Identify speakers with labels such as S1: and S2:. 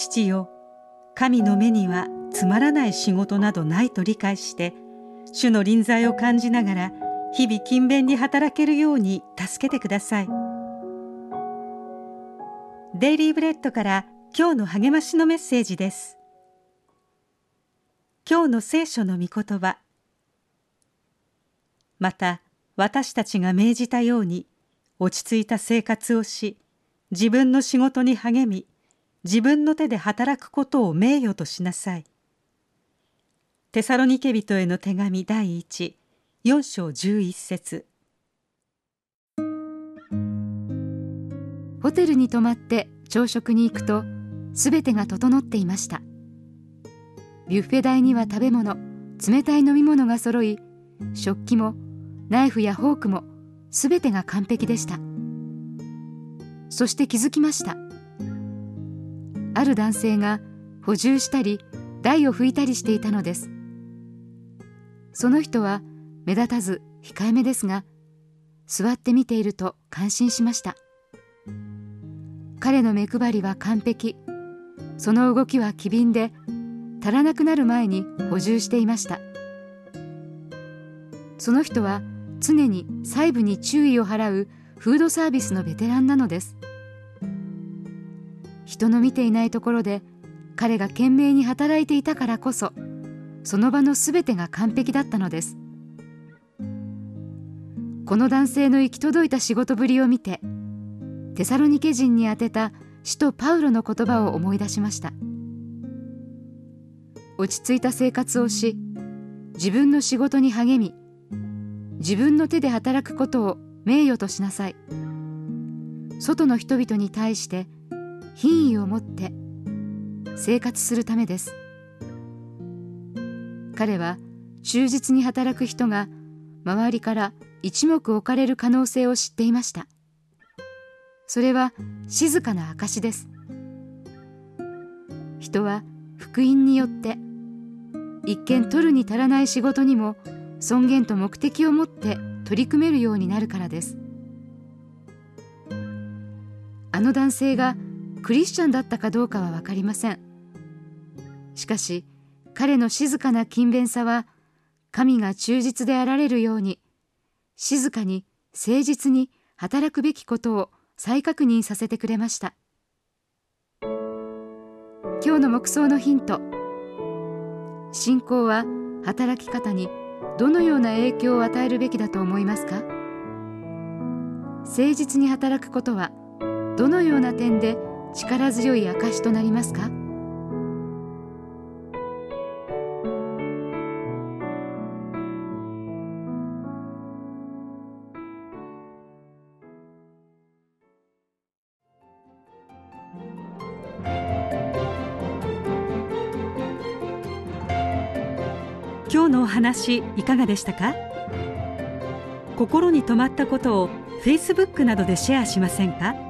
S1: 父よ神の目にはつまらない仕事などないと理解して主の臨在を感じながら日々勤勉に働けるように助けてください。デイリーブレッドから今日の励ましのメッセージです。今日の聖書の御言葉。また私たちが命じたように落ち着いた生活をし自分の仕事に励み自分の手で働くことを名誉としなさい。テサロニケ人への手紙第一4章11節。
S2: ホテルに泊まって朝食に行くとすべてが整っていました。ビュッフェ台には食べ物冷たい飲み物が揃い食器もナイフやフォークもすべてが完璧でした。そして気づきました。ある男性が補充したり台を拭いたりしていたのです。その人は目立たず控えめですが座って見ていると感心しました。彼の目配りは完璧。その動きは機敏で足らなくなる前に補充していました。その人は常に細部に注意を払うフードサービスのベテランなのです。人の見ていないところで彼が懸命に働いていたからこそその場の全てが完璧だったのです。この男性の行き届いた仕事ぶりを見てテサロニケ人に宛てた使徒パウロの言葉を思い出しました。落ち着いた生活をし自分の仕事に励み自分の手で働くことを名誉としなさい。外の人々に対して品位を持って生活するためです。彼は忠実に働く人が周りから一目置かれる可能性を知っていました。それは静かな証です。人は福音によって一見取るに足らない仕事にも尊厳と目的を持って取り組めるようになるからです。あの男性がクリスチャンだったかどうかは分かりません。しかし彼の静かな勤勉さは神が忠実であられるように静かに誠実に働くべきことを再確認させてくれました。今日の目想のヒント。信仰は働き方にどのような影響を与えるべきだと思いますか？誠実に働くことはどのような点で力強い証となりますか？
S1: 今日のお話いかがでしたか？心に留まったことを Facebook などでシェアしませんか？